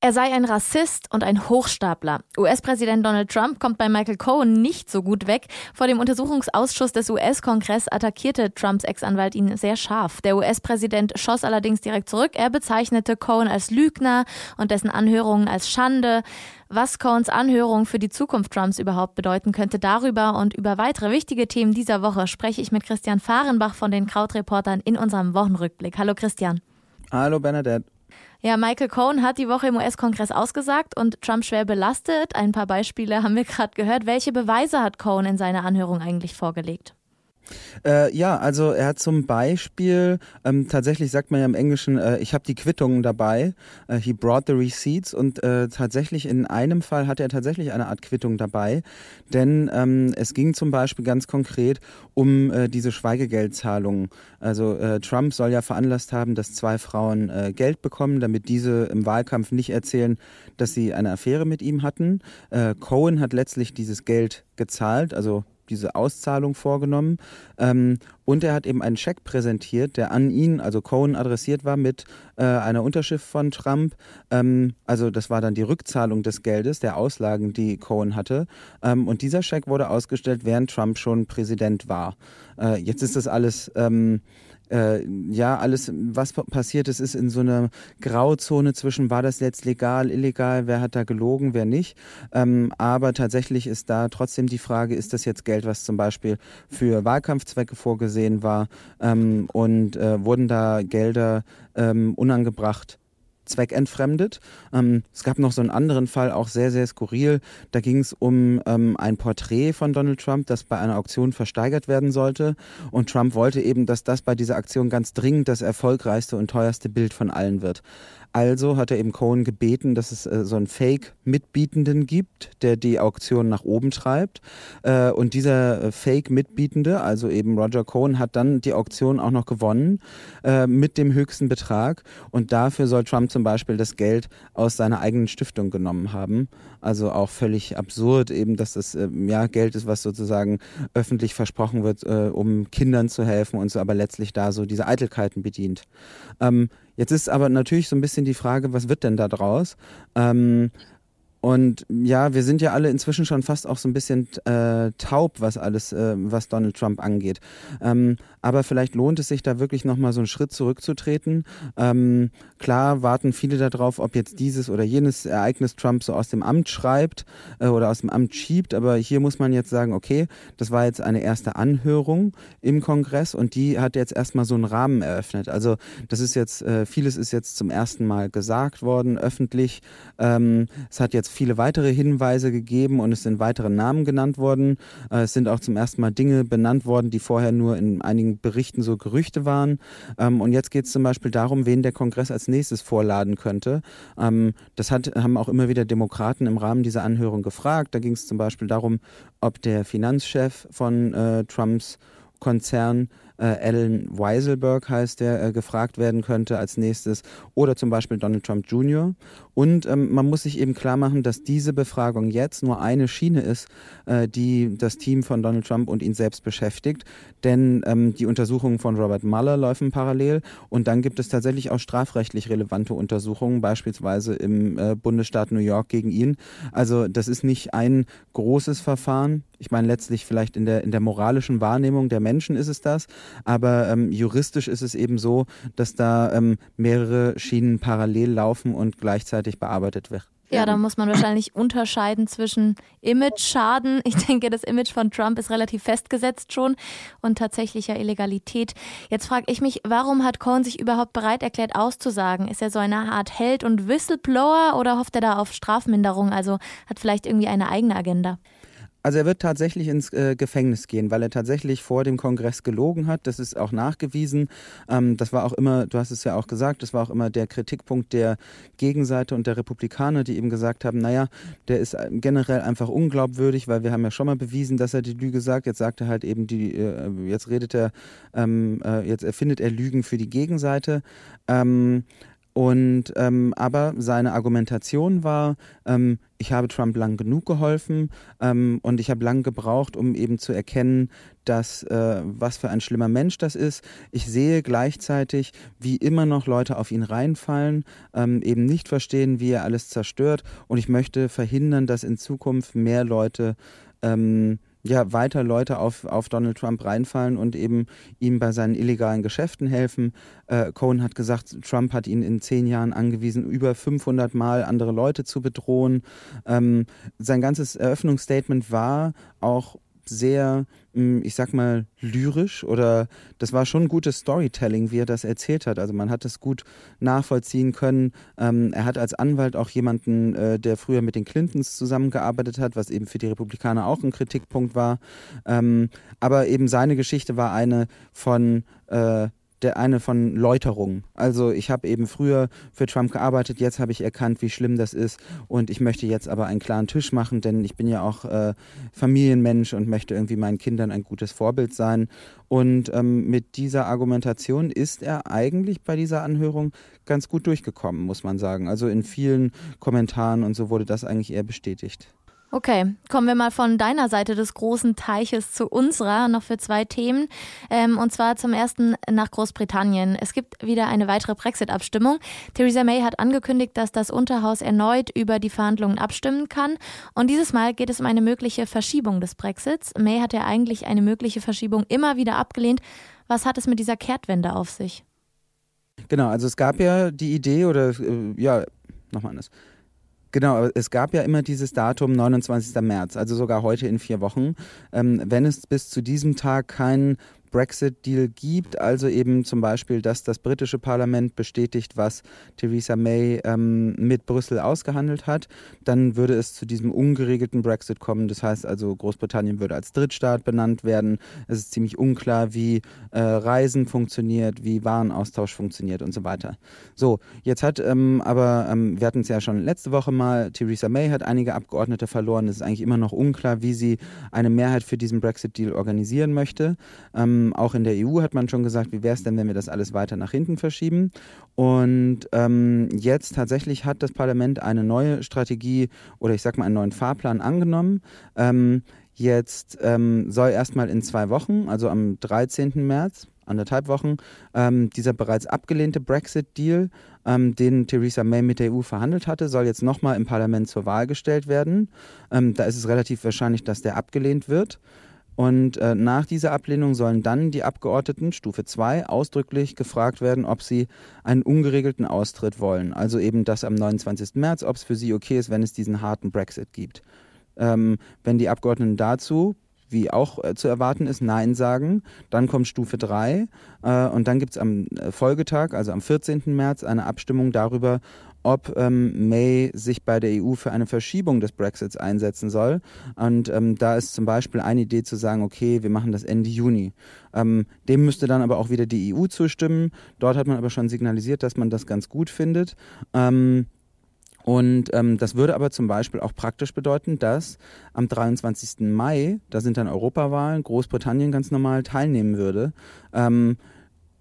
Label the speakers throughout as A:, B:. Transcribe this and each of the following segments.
A: Er sei ein Rassist und ein Hochstapler. US-Präsident Donald Trump kommt bei Michael Cohen nicht so gut weg. Vor dem Untersuchungsausschuss des US-Kongress attackierte Trumps Ex-Anwalt ihn sehr scharf. Der US-Präsident schoss allerdings direkt zurück. Er bezeichnete Cohen als Lügner und dessen Anhörungen als Schande. Was Cohens Anhörung für die Zukunft Trumps überhaupt bedeuten könnte, darüber und über weitere wichtige Themen dieser Woche spreche ich mit Christian Fahrenbach von den Krautreportern in unserem Wochenrückblick. Hallo Christian.
B: Hallo Bernadette.
A: Ja, Michael Cohen hat die Woche im US-Kongress ausgesagt und Trump schwer belastet. Ein paar Beispiele haben wir gerade gehört. Welche Beweise hat Cohen in seiner Anhörung eigentlich vorgelegt?
B: Äh, ja, also er hat zum Beispiel, ähm, tatsächlich sagt man ja im Englischen, äh, ich habe die Quittungen dabei, äh, he brought the receipts und äh, tatsächlich in einem Fall hatte er tatsächlich eine Art Quittung dabei, denn ähm, es ging zum Beispiel ganz konkret um äh, diese Schweigegeldzahlungen. Also äh, Trump soll ja veranlasst haben, dass zwei Frauen Geld bekommen, damit diese im Wahlkampf nicht erzählen, dass sie eine Affäre mit ihm hatten. Cohen hat letztlich dieses Geld gezahlt, also diese Auszahlung vorgenommen. Ähm, und er hat eben einen Scheck präsentiert, der an ihn, also Cohen, adressiert war mit äh, einer Unterschrift von Trump. Ähm, also das war dann die Rückzahlung des Geldes, der Auslagen, die Cohen hatte. Ähm, und dieser Scheck wurde ausgestellt, während Trump schon Präsident war. Äh, jetzt ist das alles ähm, äh, ja, alles, was passiert ist, ist in so einer Grauzone zwischen, war das jetzt legal, illegal, wer hat da gelogen, wer nicht. Ähm, aber tatsächlich ist da trotzdem die Frage, ist das jetzt Geld, was zum Beispiel für Wahlkampfzwecke vorgesehen war ähm, und äh, wurden da Gelder ähm, unangebracht zweckentfremdet. Ähm, es gab noch so einen anderen Fall, auch sehr, sehr skurril. Da ging es um ähm, ein Porträt von Donald Trump, das bei einer Auktion versteigert werden sollte. Und Trump wollte eben, dass das bei dieser Aktion ganz dringend das erfolgreichste und teuerste Bild von allen wird. Also hat er eben Cohen gebeten, dass es äh, so einen Fake-Mitbietenden gibt, der die Auktion nach oben treibt. Äh, und dieser äh, Fake-Mitbietende, also eben Roger Cohen, hat dann die Auktion auch noch gewonnen äh, mit dem höchsten Betrag. Und dafür soll Trump zum Beispiel das Geld aus seiner eigenen Stiftung genommen haben. Also auch völlig absurd, eben, dass das äh, ja Geld ist, was sozusagen öffentlich versprochen wird, äh, um Kindern zu helfen und so, aber letztlich da so diese Eitelkeiten bedient. Ähm, Jetzt ist aber natürlich so ein bisschen die Frage, was wird denn da draus? Ähm, und ja, wir sind ja alle inzwischen schon fast auch so ein bisschen äh, taub, was alles, äh, was Donald Trump angeht. Ähm, aber vielleicht lohnt es sich da wirklich nochmal so einen Schritt zurückzutreten. Ähm, klar warten viele darauf, ob jetzt dieses oder jenes Ereignis Trump so aus dem Amt schreibt äh, oder aus dem Amt schiebt. Aber hier muss man jetzt sagen, okay, das war jetzt eine erste Anhörung im Kongress und die hat jetzt erstmal so einen Rahmen eröffnet. Also das ist jetzt, äh, vieles ist jetzt zum ersten Mal gesagt worden, öffentlich. Ähm, es hat jetzt viele weitere Hinweise gegeben und es sind weitere Namen genannt worden. Äh, es sind auch zum ersten Mal Dinge benannt worden, die vorher nur in einigen einigen Berichten so Gerüchte waren. Ähm, und jetzt geht es zum Beispiel darum, wen der Kongress als nächstes vorladen könnte. Ähm, das hat, haben auch immer wieder Demokraten im Rahmen dieser Anhörung gefragt. Da ging es zum Beispiel darum, ob der Finanzchef von äh, Trumps Konzern äh, Alan Weiselberg heißt der, äh, gefragt werden könnte als nächstes oder zum Beispiel Donald Trump Jr. Und ähm, man muss sich eben klar machen, dass diese Befragung jetzt nur eine Schiene ist, äh, die das Team von Donald Trump und ihn selbst beschäftigt. Denn ähm, die Untersuchungen von Robert Mueller laufen parallel und dann gibt es tatsächlich auch strafrechtlich relevante Untersuchungen, beispielsweise im äh, Bundesstaat New York gegen ihn. Also das ist nicht ein großes Verfahren. Ich meine, letztlich vielleicht in der, in der moralischen Wahrnehmung der Menschen ist es das, aber ähm, juristisch ist es eben so, dass da ähm, mehrere Schienen parallel laufen und gleichzeitig bearbeitet werden.
A: Ja, da muss man wahrscheinlich unterscheiden zwischen Image-Schaden. Ich denke, das Image von Trump ist relativ festgesetzt schon und tatsächlicher Illegalität. Jetzt frage ich mich, warum hat Cohen sich überhaupt bereit erklärt, auszusagen? Ist er so eine Art Held und Whistleblower oder hofft er da auf Strafminderung? Also hat vielleicht irgendwie eine eigene Agenda?
B: Also er wird tatsächlich ins äh, Gefängnis gehen, weil er tatsächlich vor dem Kongress gelogen hat. Das ist auch nachgewiesen. Ähm, das war auch immer, du hast es ja auch gesagt, das war auch immer der Kritikpunkt der Gegenseite und der Republikaner, die eben gesagt haben, naja, der ist äh, generell einfach unglaubwürdig, weil wir haben ja schon mal bewiesen, dass er die Lüge sagt. Jetzt sagt er halt eben die, äh, jetzt redet er, ähm, äh, jetzt erfindet er Lügen für die Gegenseite. Ähm, Und ähm, aber seine Argumentation war, ähm, ich habe Trump lang genug geholfen ähm, und ich habe lang gebraucht, um eben zu erkennen, dass äh, was für ein schlimmer Mensch das ist. Ich sehe gleichzeitig, wie immer noch Leute auf ihn reinfallen, ähm, eben nicht verstehen, wie er alles zerstört. Und ich möchte verhindern, dass in Zukunft mehr Leute ähm, ja, weiter Leute auf, auf Donald Trump reinfallen und eben ihm bei seinen illegalen Geschäften helfen. Äh, Cohen hat gesagt, Trump hat ihn in zehn Jahren angewiesen, über 500 Mal andere Leute zu bedrohen. Ähm, sein ganzes Eröffnungsstatement war auch sehr, hm, ich sag mal, lyrisch oder das war schon gutes Storytelling, wie er das erzählt hat. Also man hat es gut nachvollziehen können. Ähm, er hat als Anwalt auch jemanden, äh, der früher mit den Clintons zusammengearbeitet hat, was eben für die Republikaner auch ein Kritikpunkt war. Ähm, aber eben seine Geschichte war eine von äh, der eine von Läuterung. Also ich habe eben früher für Trump gearbeitet, jetzt habe ich erkannt, wie schlimm das ist und ich möchte jetzt aber einen klaren Tisch machen, denn ich bin ja auch äh, Familienmensch und möchte irgendwie meinen Kindern ein gutes Vorbild sein. Und ähm, mit dieser Argumentation ist er eigentlich bei dieser Anhörung ganz gut durchgekommen, muss man sagen. Also in vielen Kommentaren und so wurde das eigentlich eher bestätigt.
A: Okay, kommen wir mal von deiner Seite des großen Teiches zu unserer, noch für zwei Themen. Ähm, und zwar zum ersten nach Großbritannien. Es gibt wieder eine weitere Brexit-Abstimmung. Theresa May hat angekündigt, dass das Unterhaus erneut über die Verhandlungen abstimmen kann. Und dieses Mal geht es um eine mögliche Verschiebung des Brexits. May hat ja eigentlich eine mögliche Verschiebung immer wieder abgelehnt. Was hat es mit dieser Kehrtwende auf sich?
B: Genau, also es gab ja die Idee oder äh, ja, nochmal anders. Genau, es gab ja immer dieses Datum 29. März, also sogar heute in vier Wochen. Ähm, wenn es bis zu diesem Tag keinen Brexit-Deal gibt, also eben zum Beispiel, dass das britische Parlament bestätigt, was Theresa May ähm, mit Brüssel ausgehandelt hat, dann würde es zu diesem ungeregelten Brexit kommen. Das heißt also, Großbritannien würde als Drittstaat benannt werden. Es ist ziemlich unklar, wie äh, Reisen funktioniert, wie Warenaustausch funktioniert und so weiter. So, jetzt hat ähm, aber, ähm, wir hatten es ja schon letzte Woche mal, Theresa May hat einige Abgeordnete verloren. Es ist eigentlich immer noch unklar, wie sie eine Mehrheit für diesen Brexit-Deal organisieren möchte. Ähm, ähm, auch in der EU hat man schon gesagt, wie wäre es denn, wenn wir das alles weiter nach hinten verschieben? Und ähm, jetzt tatsächlich hat das Parlament eine neue Strategie oder ich sag mal einen neuen Fahrplan angenommen. Ähm, jetzt ähm, soll erstmal in zwei Wochen, also am 13. März, anderthalb Wochen, ähm, dieser bereits abgelehnte Brexit-Deal, ähm, den Theresa May mit der EU verhandelt hatte, soll jetzt nochmal im Parlament zur Wahl gestellt werden. Ähm, da ist es relativ wahrscheinlich, dass der abgelehnt wird. Und äh, nach dieser Ablehnung sollen dann die Abgeordneten Stufe 2 ausdrücklich gefragt werden, ob sie einen ungeregelten Austritt wollen. Also eben das am 29. März, ob es für sie okay ist, wenn es diesen harten Brexit gibt. Ähm, wenn die Abgeordneten dazu wie auch äh, zu erwarten ist, Nein sagen. Dann kommt Stufe 3 äh, und dann gibt es am äh, Folgetag, also am 14. März, eine Abstimmung darüber, ob ähm, May sich bei der EU für eine Verschiebung des Brexits einsetzen soll. Und ähm, da ist zum Beispiel eine Idee zu sagen, okay, wir machen das Ende Juni. Ähm, dem müsste dann aber auch wieder die EU zustimmen. Dort hat man aber schon signalisiert, dass man das ganz gut findet. Ähm, und ähm, das würde aber zum Beispiel auch praktisch bedeuten, dass am 23. Mai, da sind dann Europawahlen, Großbritannien ganz normal teilnehmen würde. Ähm,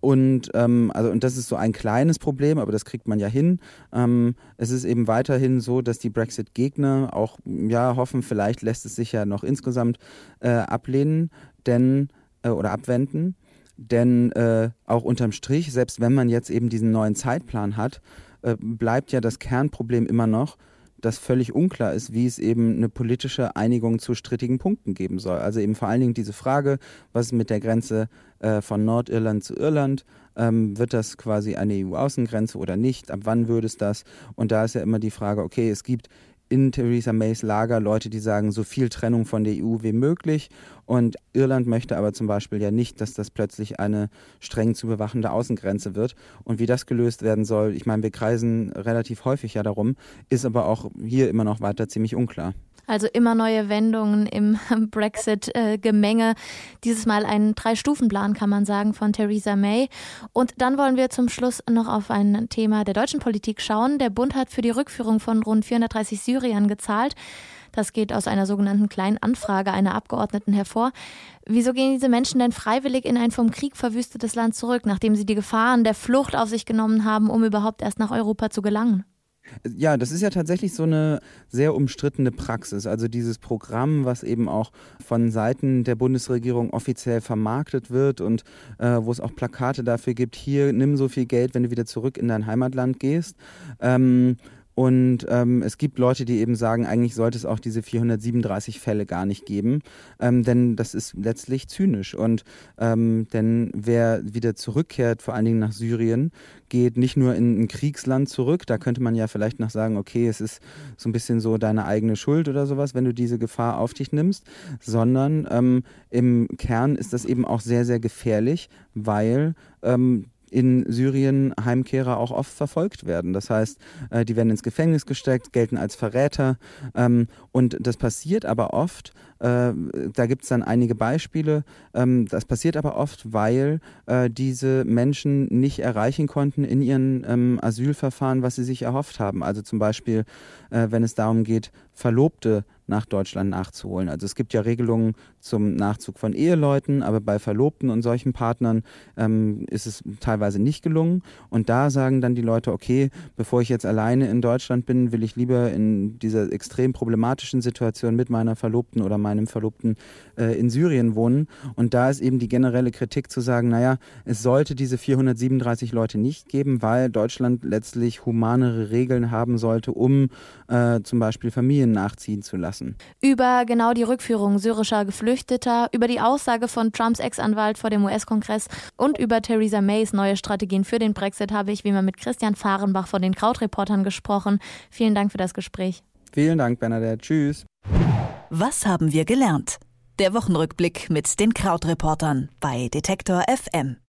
B: und, ähm, also, und das ist so ein kleines Problem, aber das kriegt man ja hin. Ähm, es ist eben weiterhin so, dass die Brexit-Gegner auch ja, hoffen, vielleicht lässt es sich ja noch insgesamt äh, ablehnen denn, äh, oder abwenden. Denn äh, auch unterm Strich, selbst wenn man jetzt eben diesen neuen Zeitplan hat, äh, bleibt ja das Kernproblem immer noch, dass völlig unklar ist, wie es eben eine politische Einigung zu strittigen Punkten geben soll. Also eben vor allen Dingen diese Frage, was ist mit der Grenze äh, von Nordirland zu Irland? Ähm, wird das quasi eine EU-Außengrenze oder nicht? Ab wann würde es das? Und da ist ja immer die Frage, okay, es gibt in Theresa Mays Lager Leute, die sagen, so viel Trennung von der EU wie möglich. Und Irland möchte aber zum Beispiel ja nicht, dass das plötzlich eine streng zu bewachende Außengrenze wird. Und wie das gelöst werden soll, ich meine, wir kreisen relativ häufig ja darum, ist aber auch hier immer noch weiter ziemlich unklar.
A: Also immer neue Wendungen im Brexit-Gemenge. Dieses Mal ein Drei-Stufen-Plan, kann man sagen, von Theresa May. Und dann wollen wir zum Schluss noch auf ein Thema der deutschen Politik schauen. Der Bund hat für die Rückführung von rund 430 Syriern gezahlt. Das geht aus einer sogenannten kleinen Anfrage einer Abgeordneten hervor. Wieso gehen diese Menschen denn freiwillig in ein vom Krieg verwüstetes Land zurück, nachdem sie die Gefahren der Flucht auf sich genommen haben, um überhaupt erst nach Europa zu gelangen?
B: Ja, das ist ja tatsächlich so eine sehr umstrittene Praxis. Also dieses Programm, was eben auch von Seiten der Bundesregierung offiziell vermarktet wird und äh, wo es auch Plakate dafür gibt, hier nimm so viel Geld, wenn du wieder zurück in dein Heimatland gehst. Ähm, und ähm, es gibt Leute, die eben sagen, eigentlich sollte es auch diese 437 Fälle gar nicht geben, ähm, denn das ist letztlich zynisch. Und ähm, denn wer wieder zurückkehrt, vor allen Dingen nach Syrien, geht nicht nur in ein Kriegsland zurück. Da könnte man ja vielleicht noch sagen, okay, es ist so ein bisschen so deine eigene Schuld oder sowas, wenn du diese Gefahr auf dich nimmst, sondern ähm, im Kern ist das eben auch sehr, sehr gefährlich, weil ähm, in Syrien Heimkehrer auch oft verfolgt werden. Das heißt, äh, die werden ins Gefängnis gesteckt, gelten als Verräter. Ähm, und das passiert aber oft, äh, da gibt es dann einige Beispiele, ähm, das passiert aber oft, weil äh, diese Menschen nicht erreichen konnten in ihren ähm, Asylverfahren, was sie sich erhofft haben. Also zum Beispiel, wenn es darum geht, Verlobte nach Deutschland nachzuholen. Also es gibt ja Regelungen zum Nachzug von Eheleuten, aber bei Verlobten und solchen Partnern ähm, ist es teilweise nicht gelungen. Und da sagen dann die Leute, okay, bevor ich jetzt alleine in Deutschland bin, will ich lieber in dieser extrem problematischen Situation mit meiner Verlobten oder meinem Verlobten äh, in Syrien wohnen. Und da ist eben die generelle Kritik zu sagen, naja, es sollte diese 437 Leute nicht geben, weil Deutschland letztlich humanere Regeln haben sollte, um äh, zum Beispiel Familien nachziehen zu lassen lassen.
A: Über genau die Rückführung syrischer Geflüchteter, über die Aussage von Trumps Ex-Anwalt vor dem US-Kongress und über Theresa Mays neue Strategien für den Brexit habe ich wie immer mit Christian Fahrenbach von den Krautreportern gesprochen. Vielen Dank für das Gespräch.
B: Vielen Dank, Bernadette. Tschüss.
C: Was haben wir gelernt? Der Wochenrückblick mit den Krautreportern bei Detektor FM.